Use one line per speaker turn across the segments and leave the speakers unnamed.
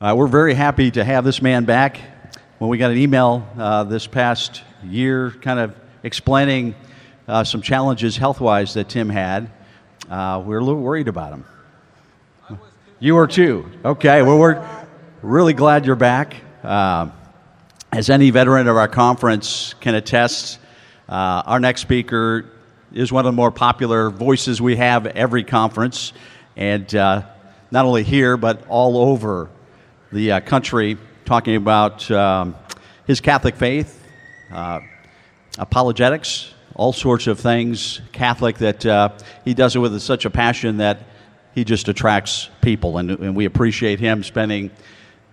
Uh, we're very happy to have this man back. When we got an email uh, this past year, kind of explaining uh, some challenges health wise that Tim had, uh, we were a little worried about him. You were too. Okay, well, we're really glad you're back. Uh, as any veteran of our conference can attest, uh, our next speaker is one of the more popular voices we have every conference, and not only here, but all over the uh, country talking about um, his Catholic faith, uh, apologetics, all sorts of things Catholic that uh, he does it with such a passion that he just attracts people. And, and we appreciate him spending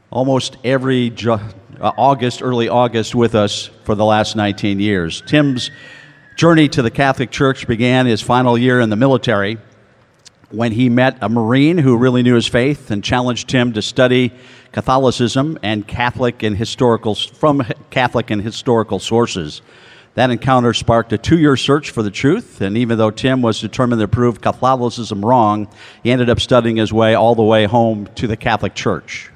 almost every ju- uh, August, early August, with us for the last 19 years. Tim's journey to the Catholic Church began his final year in the military when he met a Marine who really knew his faith and challenged him to study Catholicism and Catholic and historical from Catholic and historical sources. That encounter sparked a two year search for the truth, and even though Tim was determined to prove Catholicism wrong, he ended up studying his way all the way home to the Catholic Church.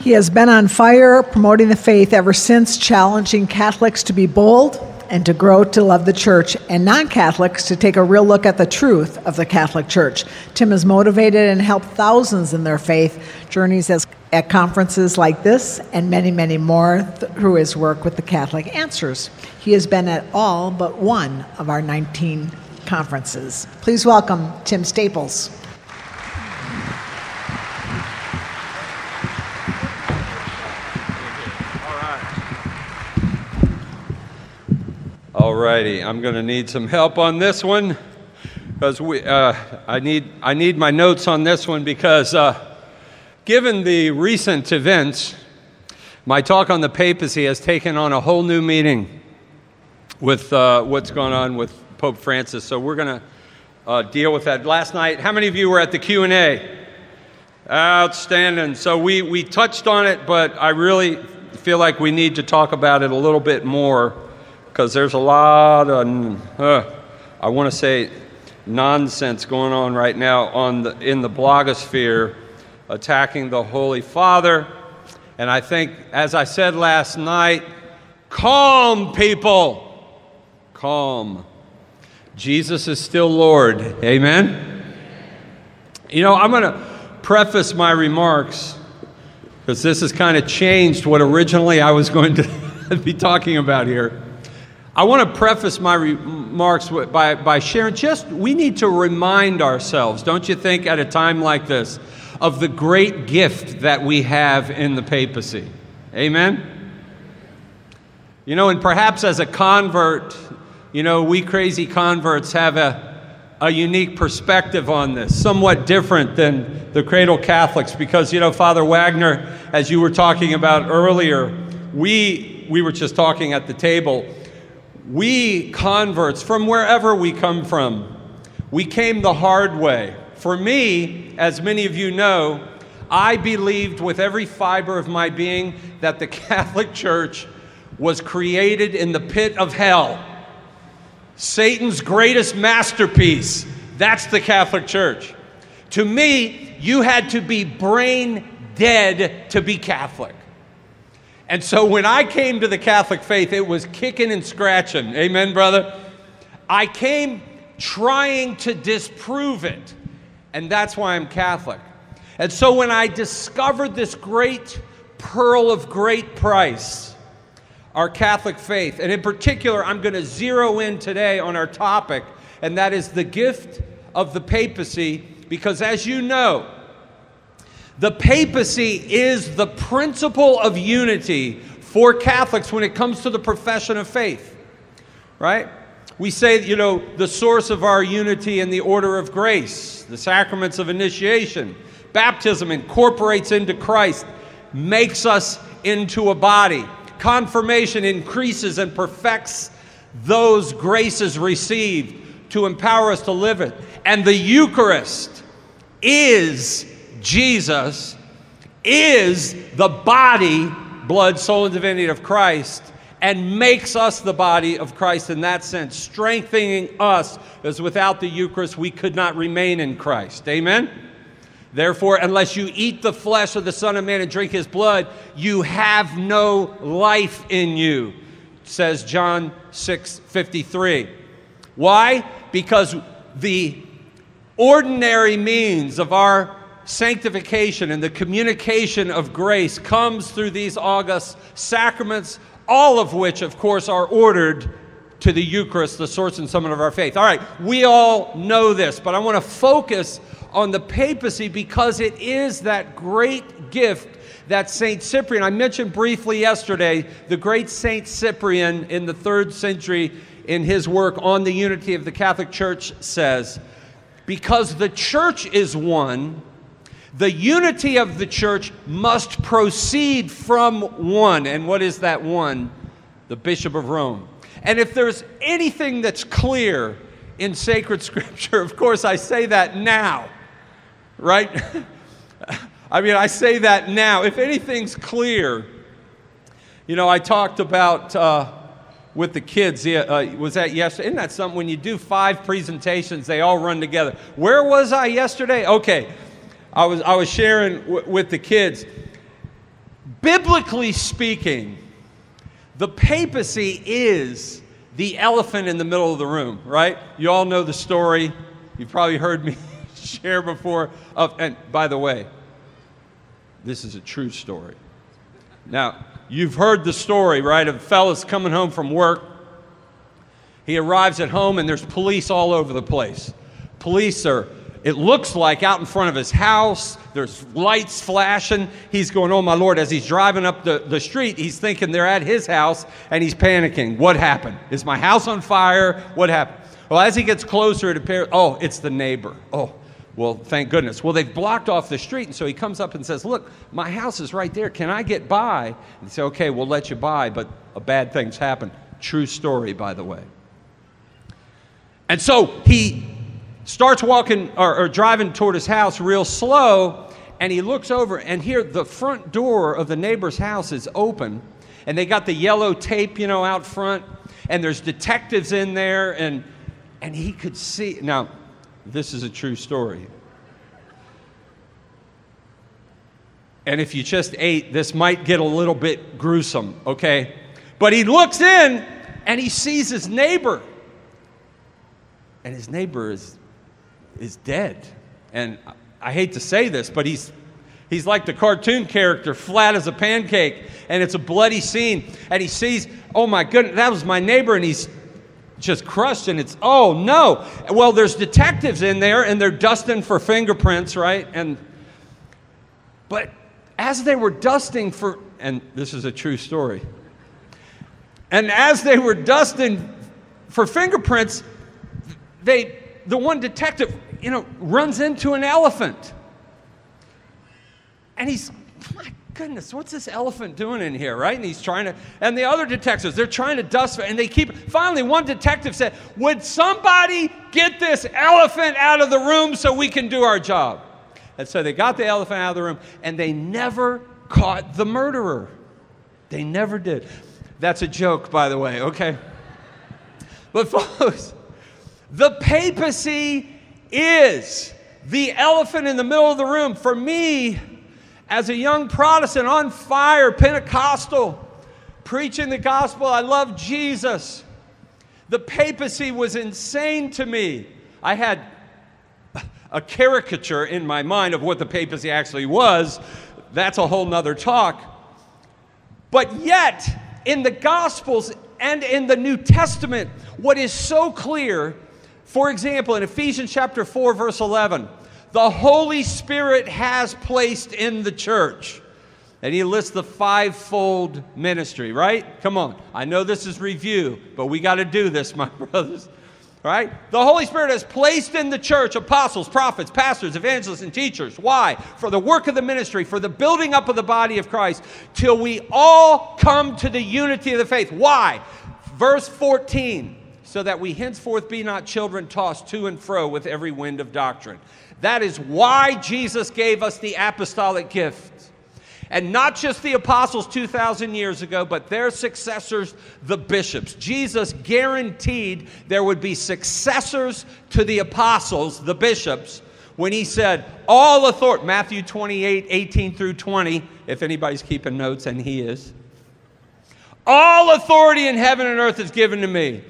He has been on fire promoting the faith ever since, challenging Catholics to be bold, and to grow to love the church, and non Catholics to take a real look at the truth of the Catholic Church. Tim has motivated and helped thousands in their faith journeys as, at conferences like this and many, many more through his work with the Catholic Answers. He has been at all but one of our 19 conferences. Please welcome Tim Staples.
All righty, I'm going to need some help on this one because we, uh, I, need, I need my notes on this one because uh, given the recent events, my talk on the papacy has taken on a whole new meaning with uh, what's going on with Pope Francis. So we're going to uh, deal with that. Last night, how many of you were at the Q&A? Outstanding. So we, we touched on it, but I really feel like we need to talk about it a little bit more because there's a lot of, uh, I want to say, nonsense going on right now on the, in the blogosphere attacking the Holy Father. And I think, as I said last night, calm, people. Calm. Jesus is still Lord. Amen? You know, I'm going to preface my remarks because this has kind of changed what originally I was going to be talking about here. I want to preface my remarks by, by sharing just we need to remind ourselves, don't you think, at a time like this, of the great gift that we have in the papacy. Amen? You know, and perhaps as a convert, you know, we crazy converts have a, a unique perspective on this, somewhat different than the cradle Catholics, because, you know, Father Wagner, as you were talking about earlier, we, we were just talking at the table we converts, from wherever we come from, we came the hard way. For me, as many of you know, I believed with every fiber of my being that the Catholic Church was created in the pit of hell. Satan's greatest masterpiece. That's the Catholic Church. To me, you had to be brain dead to be Catholic. And so when I came to the Catholic faith, it was kicking and scratching. Amen, brother? I came trying to disprove it. And that's why I'm Catholic. And so when I discovered this great pearl of great price, our Catholic faith, and in particular, I'm going to zero in today on our topic, and that is the gift of the papacy, because as you know, the papacy is the principle of unity for Catholics when it comes to the profession of faith, right? We say, you know, the source of our unity in the order of grace, the sacraments of initiation, baptism incorporates into Christ, makes us into a body. Confirmation increases and perfects those graces received to empower us to live it. And the Eucharist is Jesus is the body, blood, soul, and divinity of Christ and makes us the body of Christ in that sense, strengthening us as without the Eucharist we could not remain in Christ. Amen? Therefore, unless you eat the flesh of the Son of Man and drink his blood, you have no life in you, says John 6 53. Why? Because the ordinary means of our sanctification and the communication of grace comes through these august sacraments, all of which, of course, are ordered to the Eucharist, the source and summit of our faith. All right, we all know this, but I want to focus on the papacy because it is that great gift that Saint Cyprian, I mentioned briefly yesterday, the great Saint Cyprian in the third century in his work on the unity of the Catholic Church says, because the church is one, the unity of the church must proceed from one. And what is that one? The Bishop of Rome. And if there's anything that's clear in sacred scripture, of course, I say that now, right? I mean, I say that now. If anything's clear, you know, I talked about uh, with the kids, uh, was that yesterday? Isn't that something when you do five presentations, they all run together? Where was I yesterday? Okay, I was, I was sharing w- with the kids. Biblically speaking, the papacy is the elephant in the middle of the room, right? You all know the story. You've probably heard me share before. Of, and by the way, this is a true story. Now, you've heard the story, right, of fellas coming home from work. He arrives at home and there's police all over the place. Police are it looks like out in front of his house. There's lights flashing. He's going, Oh my Lord. As he's driving up the, the street, he's thinking they're at his house and he's panicking. What happened? Is my house on fire? What happened? Well, as he gets closer, it appears, Oh, it's the neighbor. Oh, well, thank goodness. Well, they've blocked off the street, and so he comes up and says, Look, my house is right there. Can I get by? And they say, Okay, we'll let you by, but a bad thing's happened. True story, by the way. And so he starts walking or, or, driving toward his house real slow, and he looks over, and here the front door of the neighbor's house is open, and they got the yellow tape, you know, out front, and there's detectives in there, and and he could see. Now, this is a true story. And if you just ate, this might get a little bit gruesome, okay? But he looks in and he sees his neighbor. And his neighbor is is dead. And I hate to say this, but he's he's like the cartoon character, flat as a pancake, and it's a bloody scene. And he sees, oh my goodness, that was my neighbor, and he's just crushed, and it's oh no. Well, there's detectives in there, and they're dusting for fingerprints, right? And but as they were dusting for, and this is a true story, and as they were dusting for fingerprints, they the one detective, you know, runs into an elephant. And he's, my goodness, what's this elephant doing in here, right? And he's trying to, and the other detectives, they're trying to dust, and they keep, finally, one detective said, Would somebody get this elephant out of the room so we can do our job? And so they got the elephant out of the room, and they never caught the murderer. They never did. That's a joke, by the way, okay? But, folks, the papacy is the elephant in the middle of the room. For me, as a young Protestant on fire, Pentecostal, preaching the gospel, I love Jesus. The papacy was insane to me. I had a caricature in my mind of what the papacy actually was. That's a whole nother talk. But yet, in the Gospels and in the New Testament, what is so clear for example, in Ephesians chapter 4, verse 11, the Holy Spirit has placed in the church. And he lists the fivefold ministry, right? Come on. I know this is review, but we got to do this, my brothers. Right? The Holy Spirit has placed in the church apostles, prophets, pastors, evangelists, and teachers. Why? For the work of the ministry, for the building up of the body of Christ, till we all come to the unity of the faith. Why? Verse 14 so that we henceforth be not children tossed to and fro with every wind of doctrine. That is why Jesus gave us the apostolic gift. And not just the apostles 2,000 years ago, but their successors, the bishops. Jesus guaranteed there would be successors to the apostles, the bishops, when he said, All authority, Matthew 28 18 through 20, if anybody's keeping notes, and he is. All authority in heaven and earth is given to me.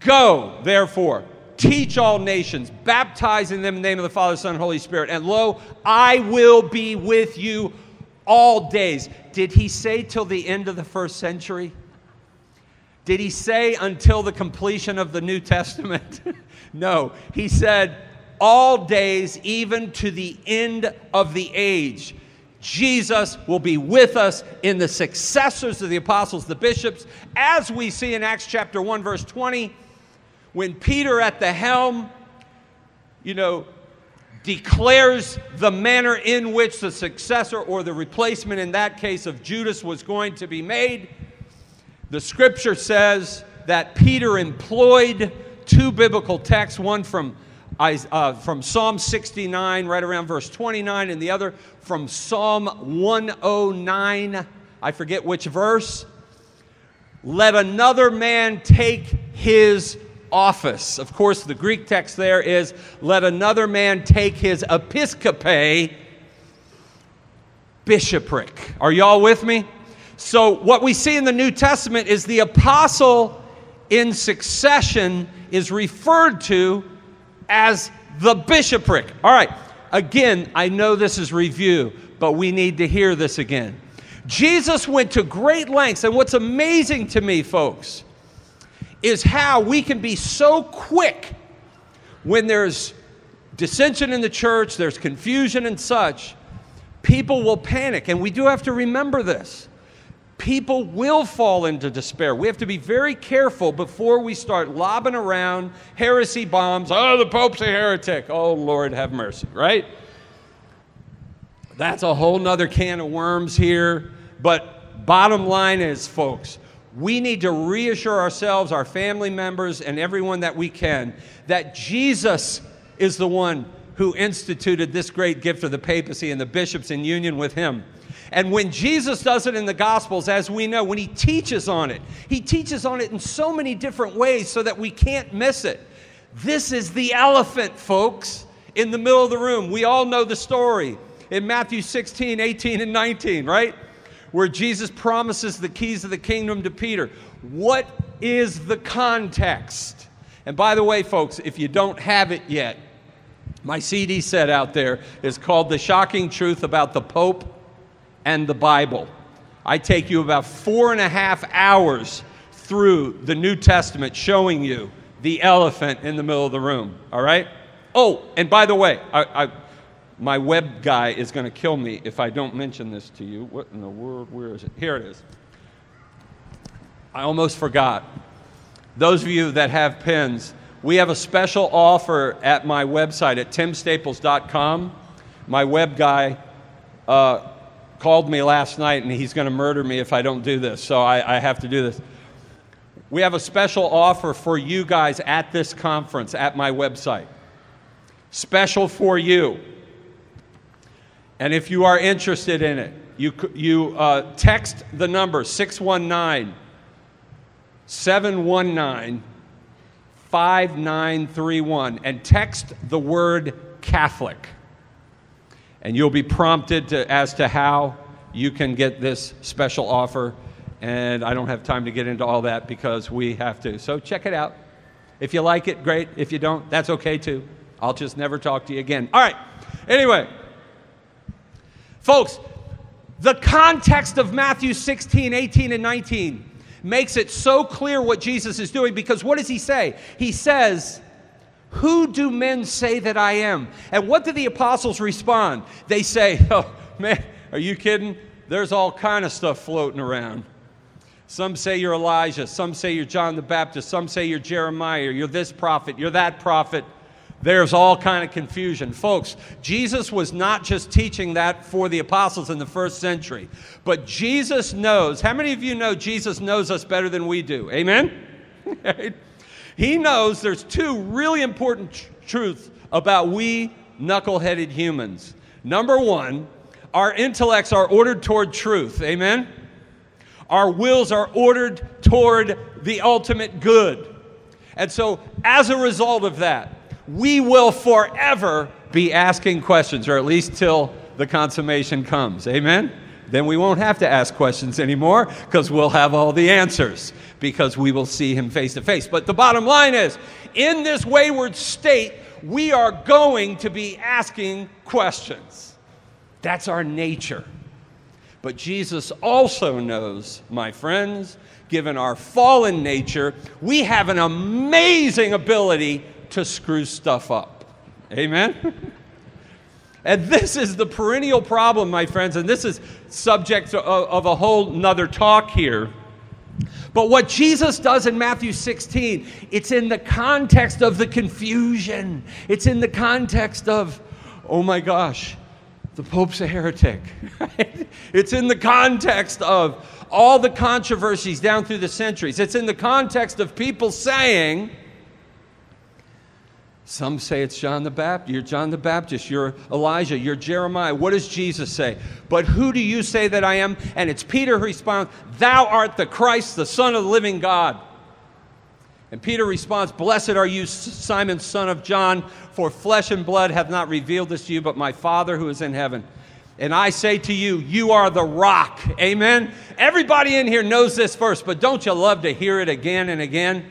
Go, therefore, teach all nations, baptizing them in the name of the Father, Son, and Holy Spirit. And lo, I will be with you all days. Did he say till the end of the first century? Did he say until the completion of the New Testament? no. He said, all days, even to the end of the age. Jesus will be with us in the successors of the apostles, the bishops, as we see in Acts chapter 1, verse 20, when Peter at the helm, you know, declares the manner in which the successor or the replacement in that case of Judas was going to be made. The scripture says that Peter employed two biblical texts, one from uh, from Psalm 69, right around verse 29, and the other from Psalm 109, I forget which verse. Let another man take his office. Of course, the Greek text there is let another man take his episcope bishopric. Are y'all with me? So, what we see in the New Testament is the apostle in succession is referred to as the bishopric. All right, again, I know this is review, but we need to hear this again. Jesus went to great lengths, and what's amazing to me, folks, is how we can be so quick when there's dissension in the church, there's confusion and such, people will panic. And we do have to remember this people will fall into despair. We have to be very careful before we start lobbing around heresy bombs. Oh, the Pope's a heretic. Oh, Lord, have mercy, right? That's a whole nother can of worms here. But bottom line is, folks, we need to reassure ourselves, our family members, and everyone that we can that Jesus is the one who instituted this great gift of the papacy and the bishops in union with him. And when Jesus does it in the Gospels, as we know, when he teaches on it, he teaches on it in so many different ways so that we can't miss it. This is the elephant, folks, in the middle of the room. We all know the story in Matthew 16, 18, and 19, right? Where Jesus promises the keys of the kingdom to Peter. What is the context? And by the way, folks, if you don't have it yet, my CD set out there is called The Shocking Truth About the Pope and the Bible. I take you about four and a half hours through the New Testament showing you the elephant in the middle of the room, all right? Oh, and by the way, I, I, my web guy is going to kill me if I don't mention this to you. What in the world? Where is it? Here it is. I almost forgot. Those of you that have pens, we have a special offer at my website at timstaples.com. My web guy uh, called me last night and he's going to murder me if I don't do this, so I, I have to do this. We have a special offer for you guys at this conference at my website. Special for you. And if you are interested in it, you, you uh, text the number 619 719 5931 and text the word Catholic and you'll be prompted to, as to how you can get this special offer. And I don't have time to get into all that because we have to. So check it out. If you like it, great. If you don't, that's okay too. I'll just never talk to you again. All right. Anyway, folks, the context of Matthew 16, 18, and 19 makes it so clear what Jesus is doing because what does he say? He says, who do men say that I am? And what do the apostles respond? They say, Oh, man, are you kidding? There's all kind of stuff floating around. Some say you're Elijah, some say you're John the Baptist, some say you're Jeremiah, you're this prophet, you're that prophet. There's all kind of confusion. Folks, Jesus was not just teaching that for the apostles in the first century, but Jesus knows. How many of you know Jesus knows us better than we do? Amen? He knows there's two really important tr- truths about we knuckleheaded humans. Number one, our intellects are ordered toward truth. Amen? Our wills are ordered toward the ultimate good. And so, as a result of that, we will forever be asking questions, or at least till the consummation comes. Amen? Then we won't have to ask questions anymore because we'll have all the answers because we will see him face to face. But the bottom line is in this wayward state, we are going to be asking questions. That's our nature. But Jesus also knows, my friends, given our fallen nature, we have an amazing ability to screw stuff up. Amen? and this is the perennial problem, my friends, and this is subject of, a whole nother talk here. But what Jesus does in Matthew 16, it's in the context of the confusion. It's in the context of, oh my gosh, the Pope's a heretic. it's in the context of all the controversies down through the centuries. It's in the context of people saying, some say it's John the Baptist. You're John the Baptist. You're Elijah. You're Jeremiah. What does Jesus say? But who do you say that I am? And it's Peter who responds, Thou art the Christ, the Son of the living God. And Peter responds, Blessed are you, Simon, son of John, for flesh and blood have not revealed this to you, but my Father who is in heaven. And I say to you, you are the rock. Amen. Everybody in here knows this verse, but don't you love to hear it again and again?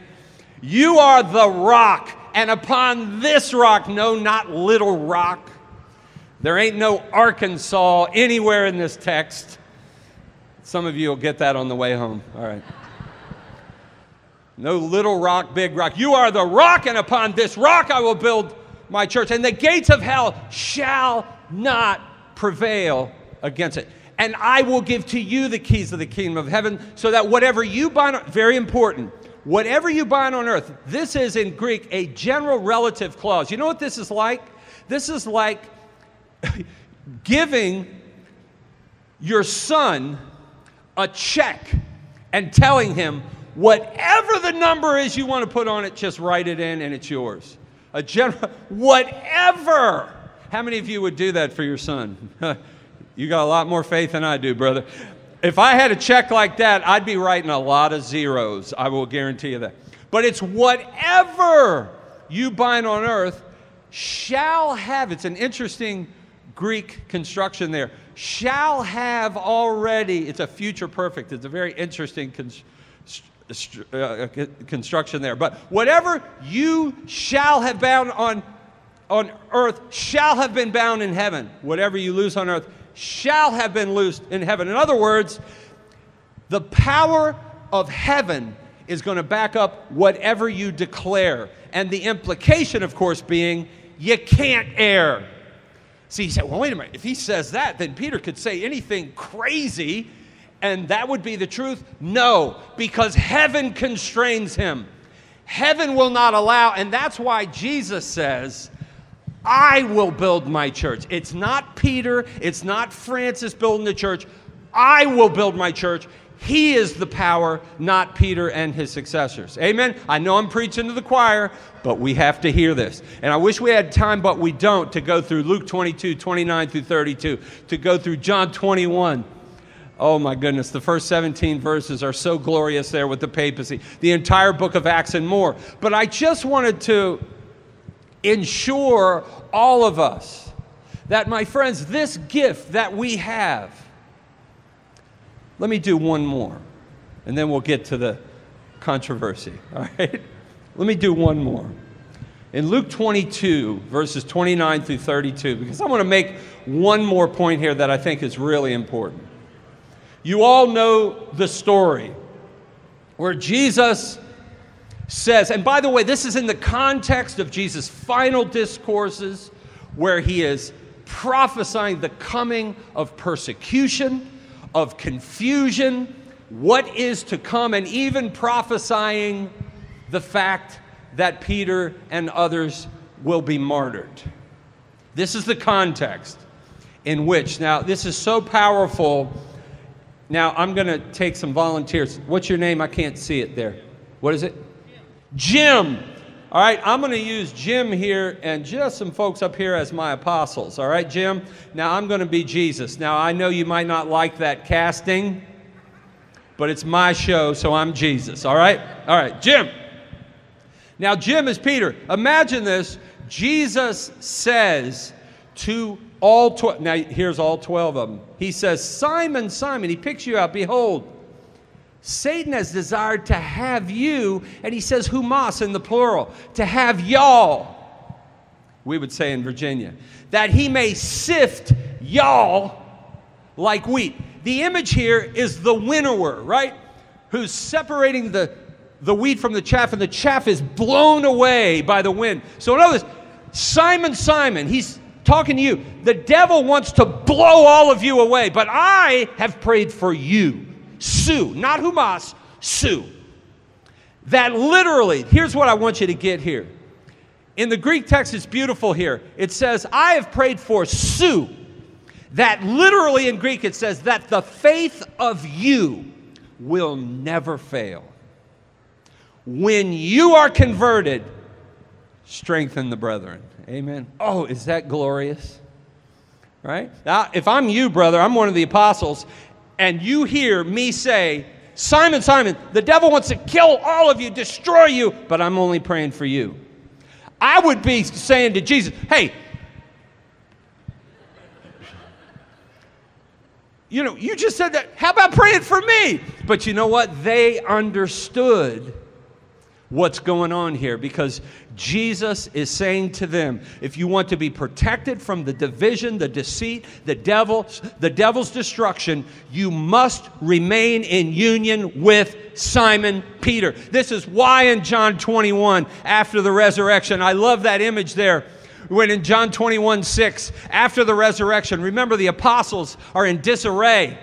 You are the rock and upon this rock, no, not little rock. There ain't no Arkansas anywhere in this text. Some of you will get that on the way home. All right. No little rock, big rock. You are the rock, and upon this rock I will build my church, and the gates of hell shall not prevail against it. And I will give to you the keys of the kingdom of heaven, so that whatever you bind, very important, Whatever you bind on earth, this is in Greek a general relative clause. You know what this is like? This is like giving your son a check and telling him, whatever the number is you want to put on it, just write it in and it's yours. A general, whatever. How many of you would do that for your son? you got a lot more faith than I do, brother. If I had a check like that, I'd be writing a lot of zeros. I will guarantee you that. But it's whatever you bind on earth shall have, it's an interesting Greek construction there, shall have already, it's a future perfect. It's a very interesting uh, construction there. But whatever you shall have bound on, on earth shall have been bound in heaven. Whatever you lose on earth shall have been loosed in heaven. In other words, the power of heaven is going to back up whatever you declare. And the implication, of course, being you can't err. See, he said, well, wait a minute. If he says that, then Peter could say anything crazy, and that would be the truth. No, because heaven constrains him. Heaven will not allow, and that's why Jesus says, I will build my church. It's not Peter, it's not Francis building the church. I will build my church. He is the power, not Peter and his successors. Amen. I know I'm preaching to the choir, but we have to hear this. And I wish we had time, but we don't, to go through Luke 22, 29 through 32, to go through John 21. Oh my goodness, the first 17 verses are so glorious there with the papacy, the entire book of Acts and more. But I just wanted to ensure all of us that, my friends, this gift that we have, let me do one more, and then we'll get to the controversy, all right? Let me do one more. In Luke 22, verses 29 through 32, because I want to make one more point here that I think is really important. You all know the story where Jesus says, and by the way, this is in the context of Jesus' final discourses where he is prophesying the coming of persecution, of confusion, what is to come, and even prophesying the fact that Peter and others will be martyred. This is the context in which, now, this is so powerful. Now, I'm going to take some volunteers. What's your name? I can't see it there. What is it? Jim. All right, I'm going to use Jim here and just some folks up here as my apostles. All right, Jim? Now I'm going to be Jesus. Now I know you might not like that casting, but it's my show, so I'm Jesus. All right? All right, Jim. Now, Jim is Peter. Imagine this. Jesus says to all 12, now here's all 12 of them. He says, Simon, Simon, he picks you out. Behold, Satan has desired to have you, and he says humas in the plural, to have y'all, we would say in Virginia, that he may sift y'all like wheat. The image here is the winnower, right? Who's separating the, the wheat from the chaff, and the chaff is blown away by the wind. So, in other words, Simon, Simon, he's talking to you. The devil wants to blow all of you away, but I have prayed for you. Sue, not Humas, sou. That literally, here's what I want you to get here. In the Greek text, it's beautiful here. It says, I have prayed for sou. That literally in Greek, it says that the faith of you will never fail. When you are converted, strengthen the brethren. Amen. Oh, is that glorious? Right? Now, if I'm you, brother, I'm one of the apostles, and you hear me say, Simon, Simon, the devil wants to kill all of you, destroy you, but I'm only praying for you. I would be saying to Jesus, hey, you know, you just said that. How about praying for me? But you know what? They understood what's going on here because Jesus is saying to them, if you want to be protected from the division, the deceit, the devil, the devil's destruction, you must remain in union with Simon Peter. This is why in John 21 after the resurrection, I love that image there when in John 21 6, after the resurrection, remember the apostles are in disarray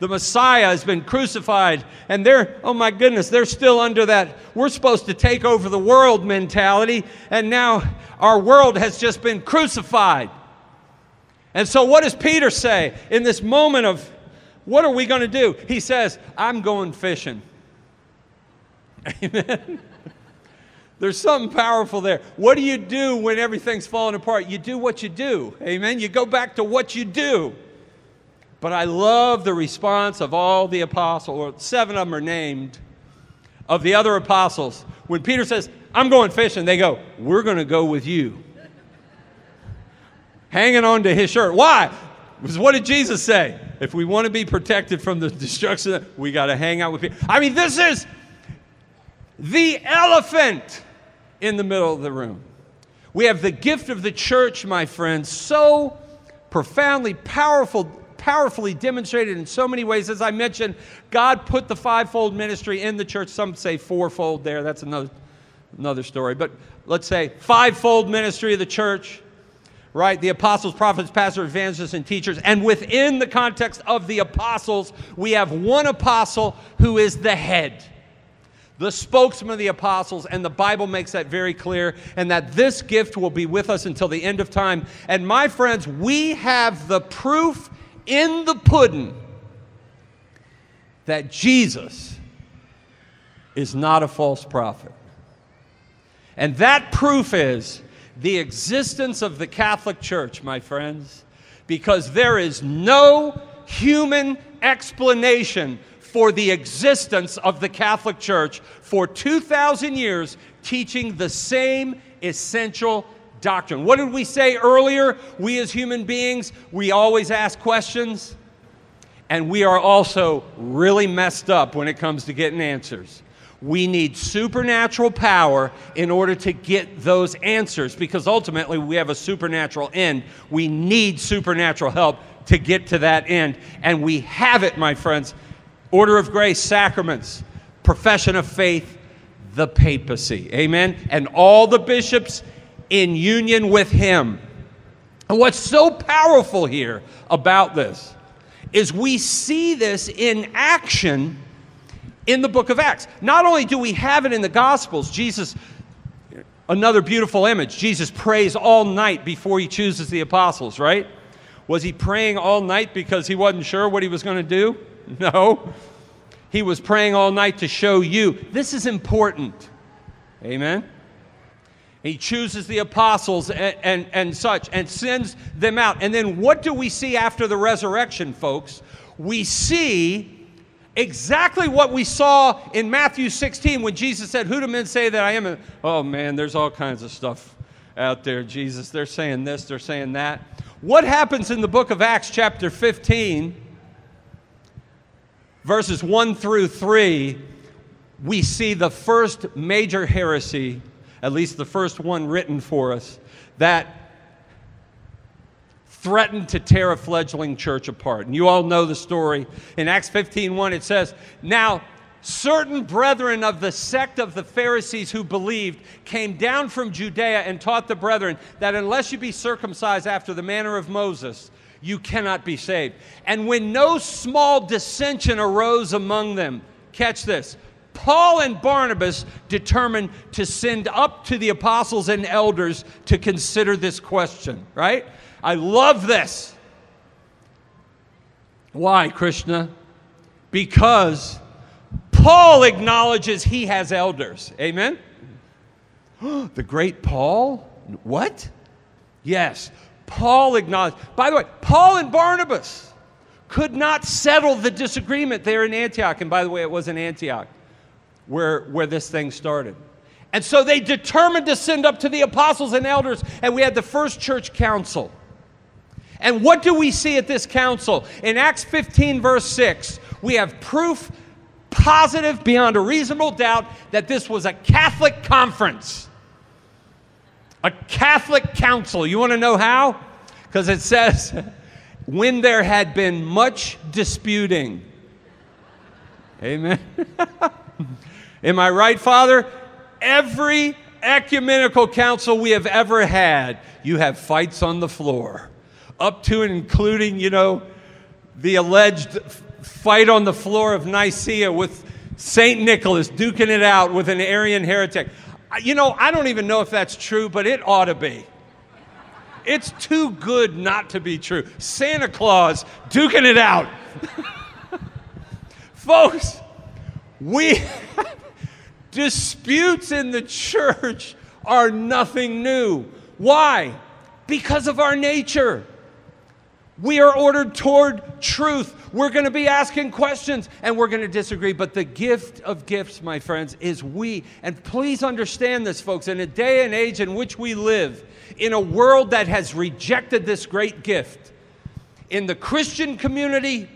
the Messiah has been crucified, and they're, oh my goodness, they're still under that, we're supposed to take over the world mentality, and now our world has just been crucified. And so, what does Peter say in this moment of, what are we going to do? He says, I'm going fishing. Amen. There's something powerful there. What do you do when everything's falling apart? You do what you do. Amen. You go back to what you do. But I love the response of all the apostles, or seven of them are named, of the other apostles. When Peter says, I'm going fishing, they go, We're going to go with you. Hanging on to his shirt. Why? Because what did Jesus say? If we want to be protected from the destruction, we got to hang out with people. I mean, this is the elephant in the middle of the room. We have the gift of the church, my friends, so profoundly powerful powerfully demonstrated in so many ways. As I mentioned, God put the fivefold ministry in the church. Some say fourfold there. That's another, another story. But let's say fivefold ministry of the church, right? The apostles, prophets, pastors, evangelists, and teachers. And within the context of the apostles, we have one apostle who is the head the spokesman of the apostles, and the Bible makes that very clear, and that this gift will be with us until the end of time. And my friends, we have the proof in the pudding that Jesus is not a false prophet. And that proof is the existence of the Catholic Church, my friends, because there is no human explanation for the existence of the Catholic Church for 2,000 years teaching the same essential doctrine. What did we say earlier? We as human beings, we always ask questions, and we are also really messed up when it comes to getting answers. We need supernatural power in order to get those answers because ultimately we have a supernatural end. We need supernatural help to get to that end. And we have it, my friends. Order of grace, sacraments, profession of faith, the papacy. Amen. And all the bishops in union with Him. And what's so powerful here about this is we see this in action in the book of Acts. Not only do we have it in the Gospels, Jesus, another beautiful image, Jesus prays all night before he chooses the apostles, right? Was he praying all night because he wasn't sure what he was going to do? No. He was praying all night to show you this is important. Amen. He chooses the apostles and, and, and, such and sends them out. And then what do we see after the resurrection, folks? We see Exactly what we saw in Matthew 16 when Jesus said, Who do men say that I am? Oh man, there's all kinds of stuff out there, Jesus. They're saying this, they're saying that. What happens in the book of Acts, chapter 15, verses 1 through 3? We see the first major heresy, at least the first one written for us, that threatened to tear a fledgling church apart. And you all know the story. In Acts 15:1 it says, "Now certain brethren of the sect of the Pharisees who believed came down from Judea and taught the brethren that unless you be circumcised after the manner of Moses, you cannot be saved. And when no small dissension arose among them, catch this, Paul and Barnabas determined to send up to the apostles and elders to consider this question, right? I love this. Why, Krishna? Because Paul acknowledges he has elders. Amen? the great Paul? What? Yes. Paul acknowledged. By the way, Paul and Barnabas could not settle the disagreement there in Antioch. And by the way, it was in Antioch where, where this thing started. And so they determined to send up to the apostles and elders, and we had the first church council. And what do we see at this council? In Acts 15, verse 6, we have proof positive beyond a reasonable doubt that this was a Catholic conference, a Catholic council. You want to know how? Because it says, when there had been much disputing. Amen. Am I right, Father? Every ecumenical council we have ever had, you have fights on the floor up to and including, you know, the alleged fight on the floor of Nicaea with St. Nicholas duking it out with an Arian heretic. You know, I don't even know if that's true, but it ought to be. It's too good not to be true. Santa Claus duking it out. Folks, we disputes in the church are nothing new. Why? Because of our nature. We are ordered toward truth. We're going to be asking questions and we're going to disagree. But the gift of gifts, my friends, is we. And please understand this, folks. In a day and age in which we live, in a world that has rejected this great gift, in the Christian community,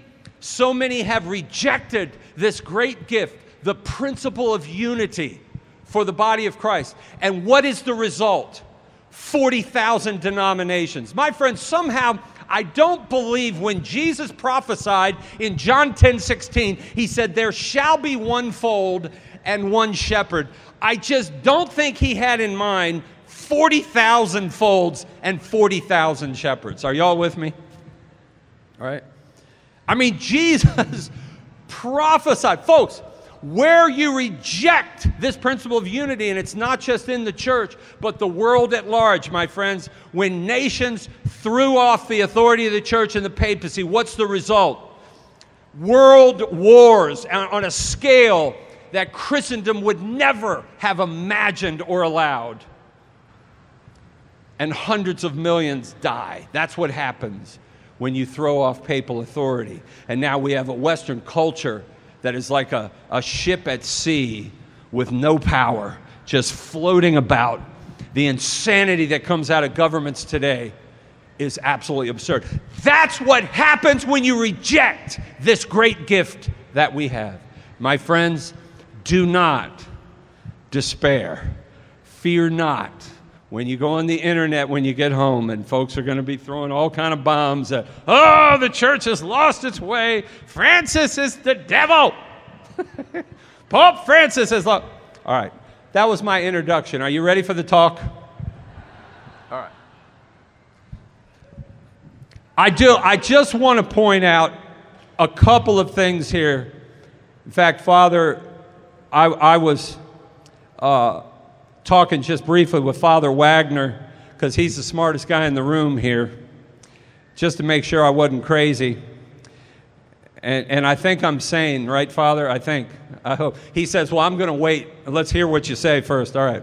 so many have rejected this great gift, the principle of unity for the body of Christ. And what is the result? 40,000 denominations. My friends, somehow I don't believe when Jesus prophesied in John 10 16, he said, There shall be one fold and one shepherd. I just don't think he had in mind 40,000 folds and 40,000 shepherds. Are y'all with me? All right. I mean, Jesus prophesied. Folks, where you reject this principle of unity, and it's not just in the church, but the world at large, my friends, when nations threw off the authority of the church and the papacy, what's the result? World wars on a scale that Christendom would never have imagined or allowed. And hundreds of millions die. That's what happens when you throw off papal authority. And now we have a Western culture that is like a, a ship at sea with no power, just floating about. The insanity that comes out of governments today is absolutely absurd. That's what happens when you reject this great gift that we have. My friends, do not despair. Fear not when you go on the internet when you get home and folks are going to be throwing all kind of bombs at oh the church has lost its way. Francis is the devil. Pope francis is lost all right. That was my introduction. Are you ready for the talk? All right. I do i just want to point out a couple of things here. In fact father i, I was uh, talking just briefly with Father Wagner, because he's the smartest guy in the room here, just to make sure I wasn't crazy. And, and I think I'm sane, right, Father? I think. I hope. He says, Well, I'm going to wait. Let's hear what you say first. All right.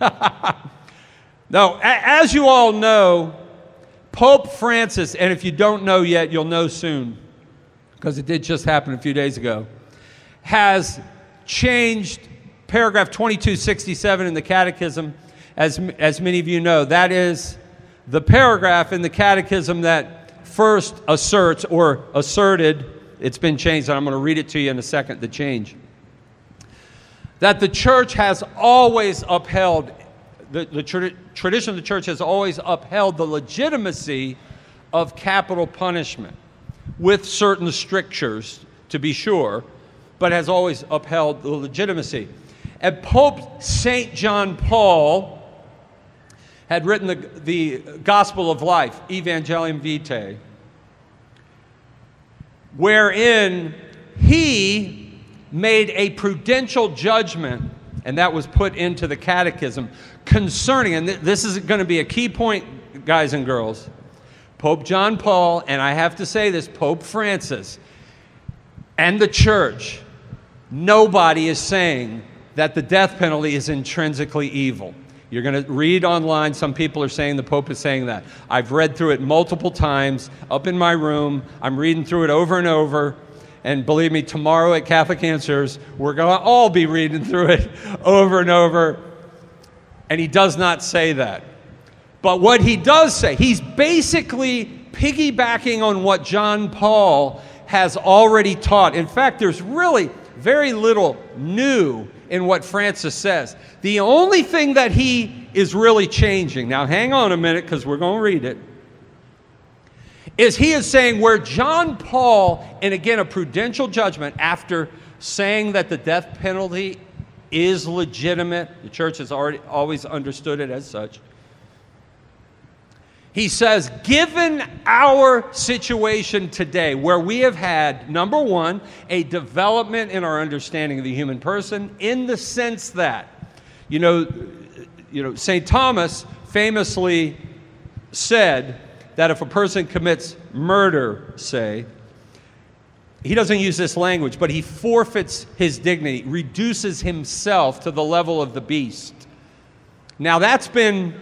no, as you all know, Pope Francis, and if you don't know yet, you'll know soon, because it did just happen a few days ago. has changed paragraph 2267 in the Catechism, as, as many of you know. That is the paragraph in the Catechism that first asserts or asserted, it's been changed, and I'm going to read it to you in a second, the change. That the church has always upheld, the, the tra- tradition of the church has always upheld the legitimacy of capital punishment with certain strictures, to be sure, but has always upheld the legitimacy. And Pope St. John Paul had written the, the Gospel of Life, Evangelium Vitae, wherein he made a prudential judgment, and that was put into the catechism concerning, and th- this is going to be a key point, guys and girls. Pope John Paul, and I have to say this, Pope Francis, and the church, nobody is saying that the death penalty is intrinsically evil. You're going to read online, some people are saying the Pope is saying that. I've read through it multiple times up in my room. I'm reading through it over and over. And believe me, tomorrow at Catholic Answers, we're going to all be reading through it over and over. And he does not say that. But what he does say, he's basically piggybacking on what John Paul has already taught. In fact, there's really very little new in what Francis says. The only thing that he is really changing, now hang on a minute because we're going to read it, is he is saying where John Paul, and again, a prudential judgment after saying that the death penalty is legitimate, the church has already always understood it as such. He says, given our situation today, where we have had, number one, a development in our understanding of the human person, in the sense that, you know, you know St. Thomas famously said that if a person commits murder, say, he doesn't use this language, but he forfeits his dignity, reduces himself to the level of the beast. Now, that's been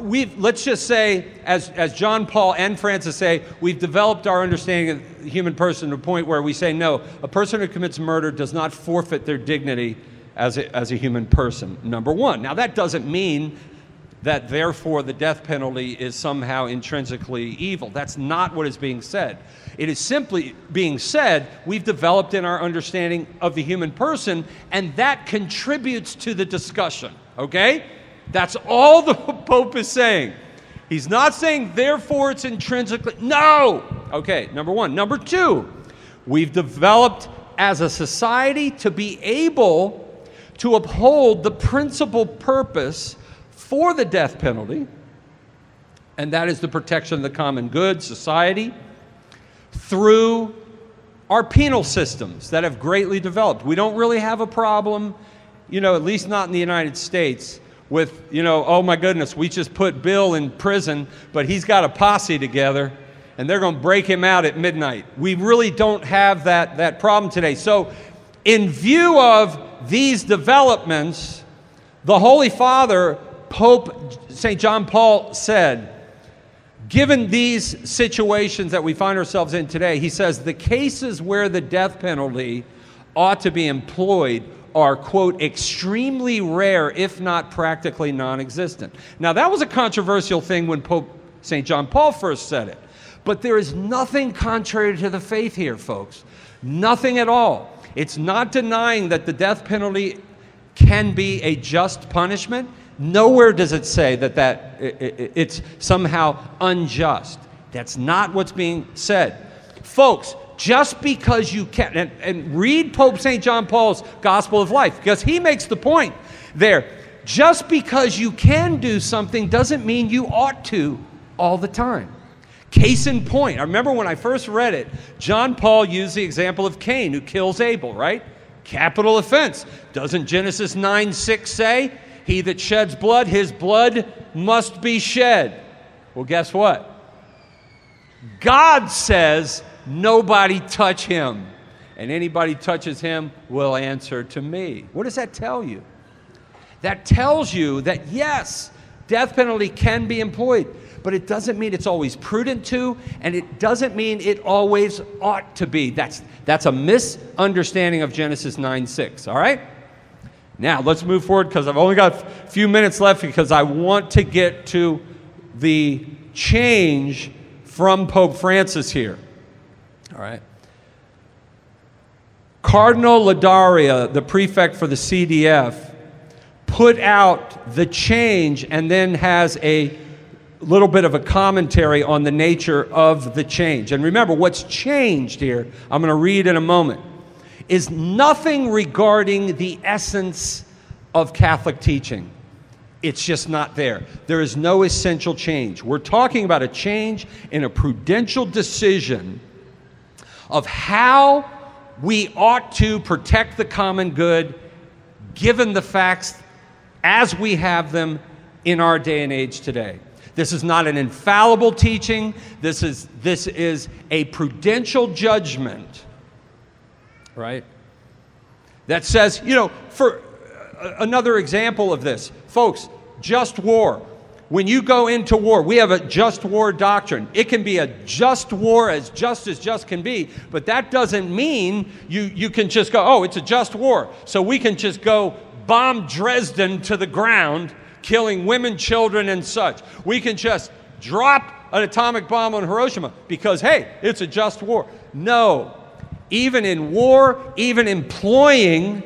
we've, let's just say, as, as John Paul and Francis say, we've developed our understanding of the human person to a point where we say, no, a person who commits murder does not forfeit their dignity as a, as a human person, number one. Now, that doesn't mean that therefore the death penalty is somehow intrinsically evil. That's not what is being said. It is simply being said we've developed in our understanding of the human person, and that contributes to the discussion, okay? That's all the Pope is saying. He's not saying, therefore, it's intrinsically. No! Okay, number one. Number two, we've developed as a society to be able to uphold the principal purpose for the death penalty, and that is the protection of the common good, society, through our penal systems that have greatly developed. We don't really have a problem, you know, at least not in the United States, with, you know, oh my goodness, we just put Bill in prison, but he's got a posse together and they're going to break him out at midnight. We really don't have that, that problem today. So, in view of these developments, the Holy Father, Pope St. John Paul, said, given these situations that we find ourselves in today, he says the cases where the death penalty ought to be employed are, quote, extremely rare, if not practically non existent. Now, that was a controversial thing when Pope St. John Paul first said it. But there is nothing contrary to the faith here, folks. Nothing at all. It's not denying that the death penalty can be a just punishment. Nowhere does it say that, that it's somehow unjust. That's not what's being said. Folks, just because you can, and, and read Pope St. John Paul's Gospel of Life, because he makes the point there. Just because you can do something doesn't mean you ought to all the time. Case in point, I remember when I first read it, John Paul used the example of Cain who kills Abel, right? Capital offense. Doesn't Genesis 9 6 say, He that sheds blood, his blood must be shed? Well, guess what? God says, Nobody touch him. And anybody touches him will answer to me. What does that tell you? That tells you that yes, death penalty can be employed, but it doesn't mean it's always prudent to, and it doesn't mean it always ought to be. That's, that's a misunderstanding of Genesis 9 6, all right? Now, let's move forward because I've only got a few minutes left because I want to get to the change from Pope Francis here. All right. Cardinal Ladaria, the prefect for the CDF, put out the change and then has a little bit of a commentary on the nature of the change. And remember, what's changed here, I'm going to read in a moment, is nothing regarding the essence of Catholic teaching. It's just not there. There is no essential change. We're talking about a change in a prudential decision of how we ought to protect the common good given the facts as we have them in our day and age today. This is not an infallible teaching. This is, this is a prudential judgment, right? That says, you know, for uh, another example of this, folks, just war. When you go into war, we have a just war doctrine. It can be a just war as just as just can be, but that doesn't mean you, you can just go, oh, it's a just war. So we can just go bomb Dresden to the ground, killing women, children, and such. We can just drop an atomic bomb on Hiroshima because, hey, it's a just war. No. Even in war, even employing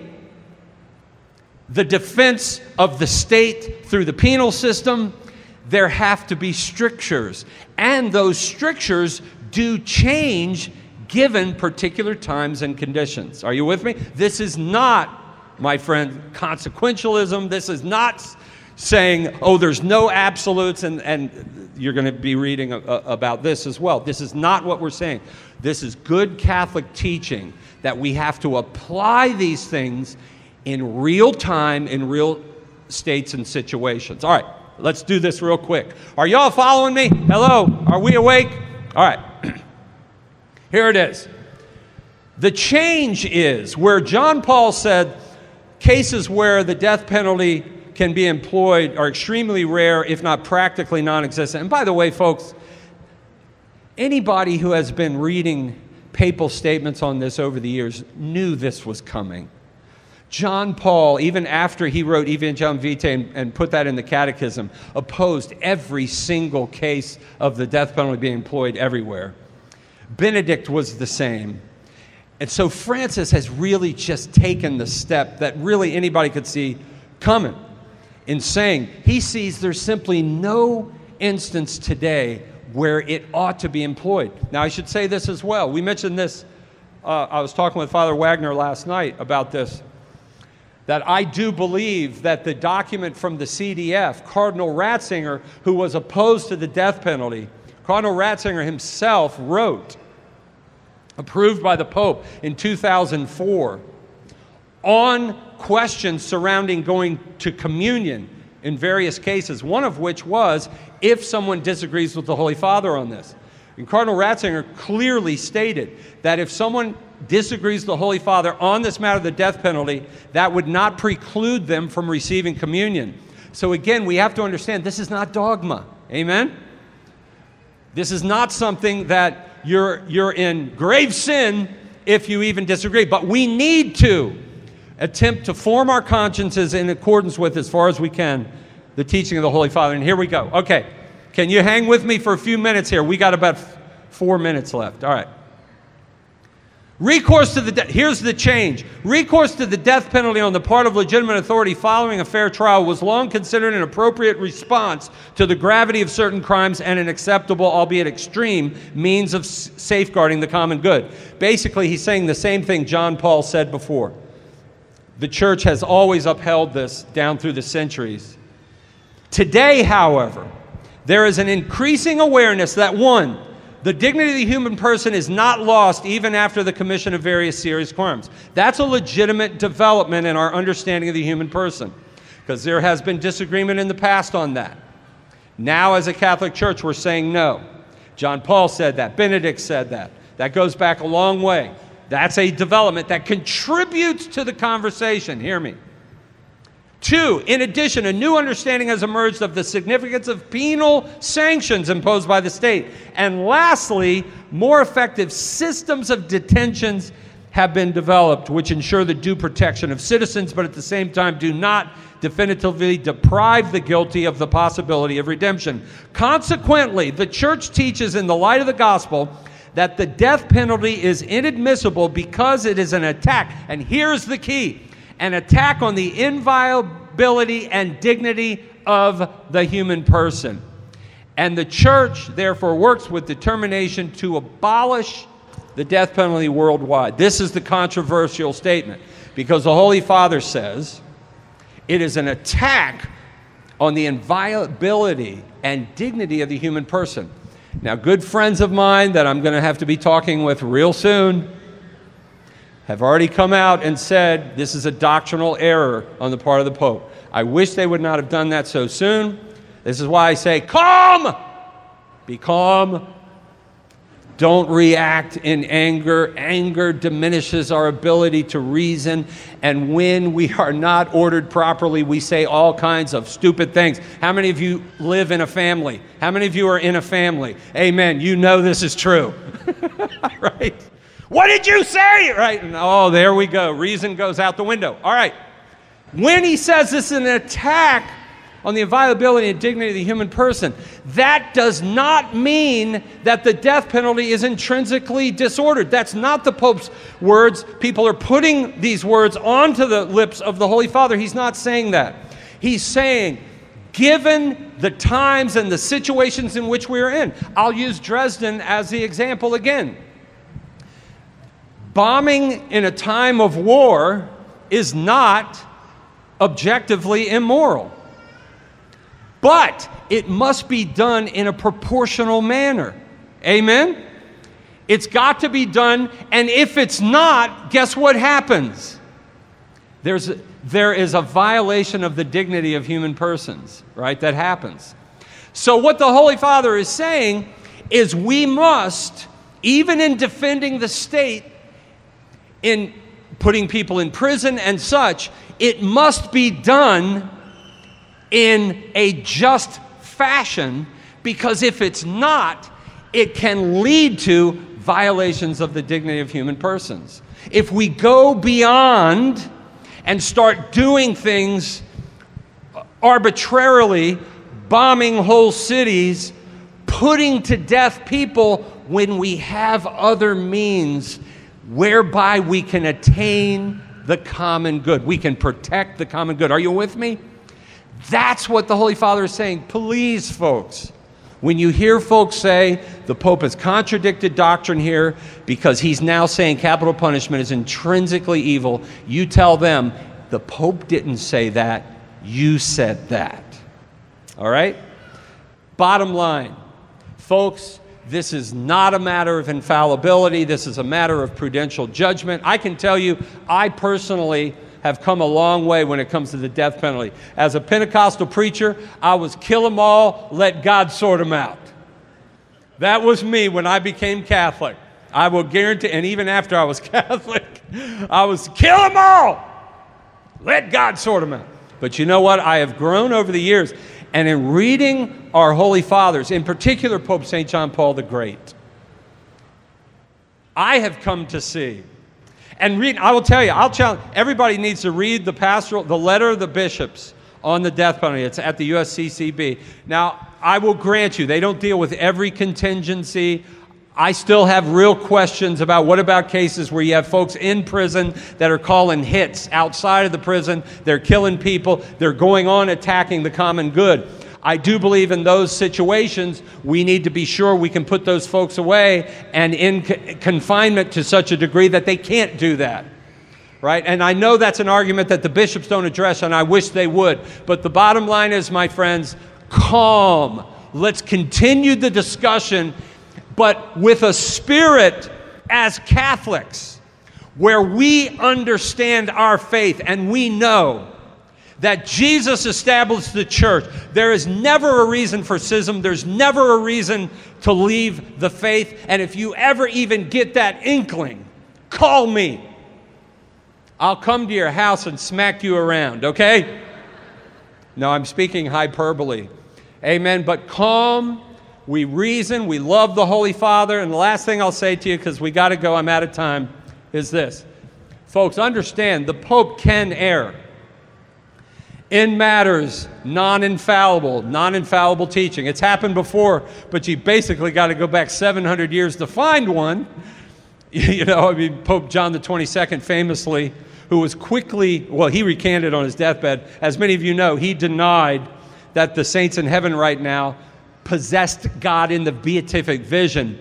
the defense of the state through the penal system, there have to be strictures. And those strictures do change given particular times and conditions. Are you with me? This is not, my friend, consequentialism. This is not saying, oh, there's no absolutes, and, and you're going to be reading a, a, about this as well. This is not what we're saying. This is good Catholic teaching that we have to apply these things in real time, in real states and situations. All right. Let's do this real quick. Are y'all following me? Hello? Are we awake? All right. Here it is. The change is where John Paul said cases where the death penalty can be employed are extremely rare, if not practically non existent. And by the way, folks, anybody who has been reading papal statements on this over the years knew this was coming. John Paul, even after he wrote Evangelium Vitae and, and, put that in the catechism, opposed every single case of the death penalty being employed everywhere. Benedict was the same. And so Francis has really just taken the step that really anybody could see coming in saying he sees there's simply no instance today where it ought to be employed. Now, I should say this as well. We mentioned this, uh, I was talking with Father Wagner last night about this that I do believe that the document from the CDF, Cardinal Ratzinger, who was opposed to the death penalty, Cardinal Ratzinger himself wrote, approved by the Pope in 2004, on questions surrounding going to communion in various cases, one of which was if someone disagrees with the Holy Father on this. And Cardinal Ratzinger clearly stated that if someone disagrees with the Holy Father on this matter of the death penalty, that would not preclude them from receiving communion. So again, we have to understand this is not dogma. Amen? This is not something that you're, you're in grave sin if you even disagree. But we need to attempt to form our consciences in accordance with, as far as we can, the teaching of the Holy Father. And here we go. Okay. Can you hang with me for a few minutes here? We got about four minutes left. All right. Recourse to the de- here's the change. Recourse to the death penalty on the part of legitimate authority following a fair trial was long considered an appropriate response to the gravity of certain crimes and an acceptable, albeit extreme, means of s- safeguarding the common good. Basically, he's saying the same thing John Paul said before. The church has always upheld this down through the centuries. Today, however, there is an increasing awareness that one, the dignity of the human person is not lost even after the commission of various serious crimes. That's a legitimate development in our understanding of the human person because there has been disagreement in the past on that. Now, as a Catholic Church, we're saying no. John Paul said that, Benedict said that. That goes back a long way. That's a development that contributes to the conversation. Hear me. Two, in addition, a new understanding has emerged of the significance of penal sanctions imposed by the state. And lastly, more effective systems of detentions have been developed which ensure the due protection of citizens, but at the same time do not definitively deprive the guilty of the possibility of redemption. Consequently, the church teaches in the light of the gospel that the death penalty is inadmissible because it is an attack. And here's the key an attack on the inviolability and dignity of the human person. And the church, therefore, works with determination to abolish the death penalty worldwide. This is the controversial statement because the Holy Father says it is an attack on the inviolability and dignity of the human person. Now, good friends of mine that I'm going to have to be talking with real soon have already come out and said this is a doctrinal error on the part of the Pope. I wish they would not have done that so soon. This is why I say, calm! Be calm. Don't react in anger. Anger diminishes our ability to reason. And when we are not ordered properly, we say all kinds of stupid things. How many of you live in a family? How many of you are in a family? Amen. You know this is true. right? What did you say? Right? And, oh, there we go. Reason goes out the window. All right. When he says this is an attack on the inviolability and dignity of the human person, that does not mean that the death penalty is intrinsically disordered. That's not the Pope's words. People are putting these words onto the lips of the Holy Father. He's not saying that. He's saying, given the times and the situations in which we are in, I'll use Dresden as the example again. Bombing in a time of war is not objectively immoral. But it must be done in a proportional manner. Amen? It's got to be done, and if it's not, guess what happens? There's a, there is a violation of the dignity of human persons, right? That happens. So, what the Holy Father is saying is we must, even in defending the state, in putting people in prison and such, it must be done in a just fashion because if it's not, it can lead to violations of the dignity of human persons. If we go beyond and start doing things arbitrarily, bombing whole cities, putting to death people when we have other means whereby we can attain the common good. We can protect the common good. Are you with me? That's what the Holy Father is saying. Please, folks, when you hear folks say the Pope has contradicted doctrine here because he's now saying capital punishment is intrinsically evil, you tell them the Pope didn't say that, you said that. All right? Bottom line, folks, this is not a matter of infallibility. This is a matter of prudential judgment. I can tell you, I personally have come a long way when it comes to the death penalty. As a Pentecostal preacher, I was kill them all, let God sort them out. That was me when I became Catholic. I will guarantee, and even after I was Catholic, I was kill them all, let God sort them out. But you know what? I have grown over the years. And in reading our Holy Fathers, in particular Pope St. John Paul the Great, I have come to see. And read, I will tell you, I'll challenge everybody needs to read the pastoral, the letter of the bishops on the death penalty. It's at the USCCB. Now, I will grant you, they don't deal with every contingency. I still have real questions about what about cases where you have folks in prison that are calling hits outside of the prison, they're killing people, they're going on attacking the common good. I do believe in those situations, we need to be sure we can put those folks away and in confinement to such a degree that they can't do that. Right? And I know that's an argument that the bishops don't address, and I wish they would. But the bottom line is, my friends, calm. Let's continue the discussion but with a spirit as Catholics where we understand our faith and we know that Jesus established the church. There is never a reason for schism. There's never a reason to leave the faith. And if you ever even get that inkling, call me. I'll come to your house and smack you around, okay? No, I'm speaking hyperbole. Amen. But calm, we reason, we love the Holy Father. And the last thing I'll say to you, because we got to go, I'm out of time, is this. Folks, understand the Pope can err in matters non infallible, non infallible teaching. It's happened before, but you basically got to go back 700 years to find one. You know, I mean, Pope John the 22nd famously, who was quickly, well, he recanted on his deathbed. As many of you know, he denied that the saints in heaven right now possessed God in the beatific vision.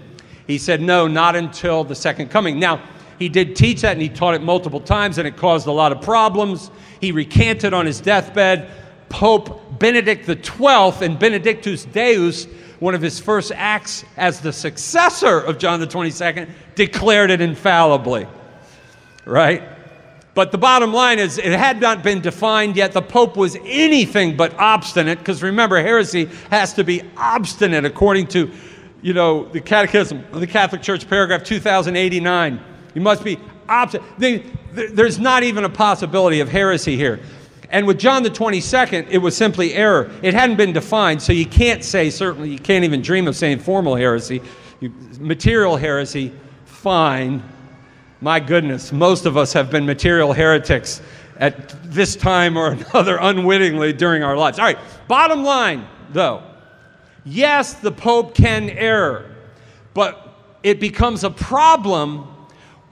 He said, no, not until the second coming. Now, he did teach that and he taught it multiple times, and it caused a lot of problems. He recanted on his deathbed. Pope Benedict XII and Benedictus Deus, one of his first acts as the successor of John the 22nd, declared it infallibly. Right? But the bottom line is, it had not been defined yet. The Pope was anything but obstinate, because remember, heresy has to be obstinate according to, you know, the Catechism of the Catholic Church, paragraph 2089. You must be obstinate. There's not even a possibility of heresy here. And with John the 22nd, it was simply error. It hadn't been defined, so you can't say, certainly, you can't even dream of saying formal heresy. Material heresy, fine my goodness, most of us have been material heretics at this time or another unwittingly during our lives. All right, bottom line, though, yes, the Pope can err, but it becomes a problem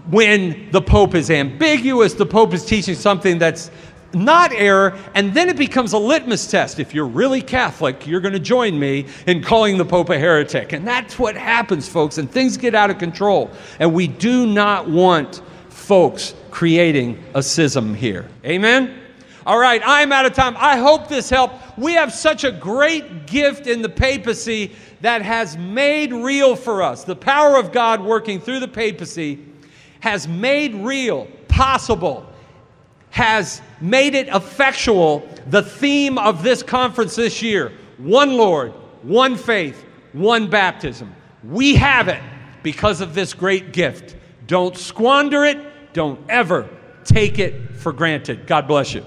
when the Pope is ambiguous, the Pope is teaching something that's not error, and then it becomes a litmus test. If you're really Catholic, you're going to join me in calling the Pope a heretic. And that's what happens, folks, and things get out of control. And we do not want folks creating a schism here. Amen? All right, I'm out of time. I hope this helped. We have such a great gift in the papacy that has made real for us. The power of God working through the papacy has made real, possible, has made it effectual the theme of this conference this year one Lord, one faith, one baptism. We have it because of this great gift. Don't squander it, don't ever take it for granted. God bless you.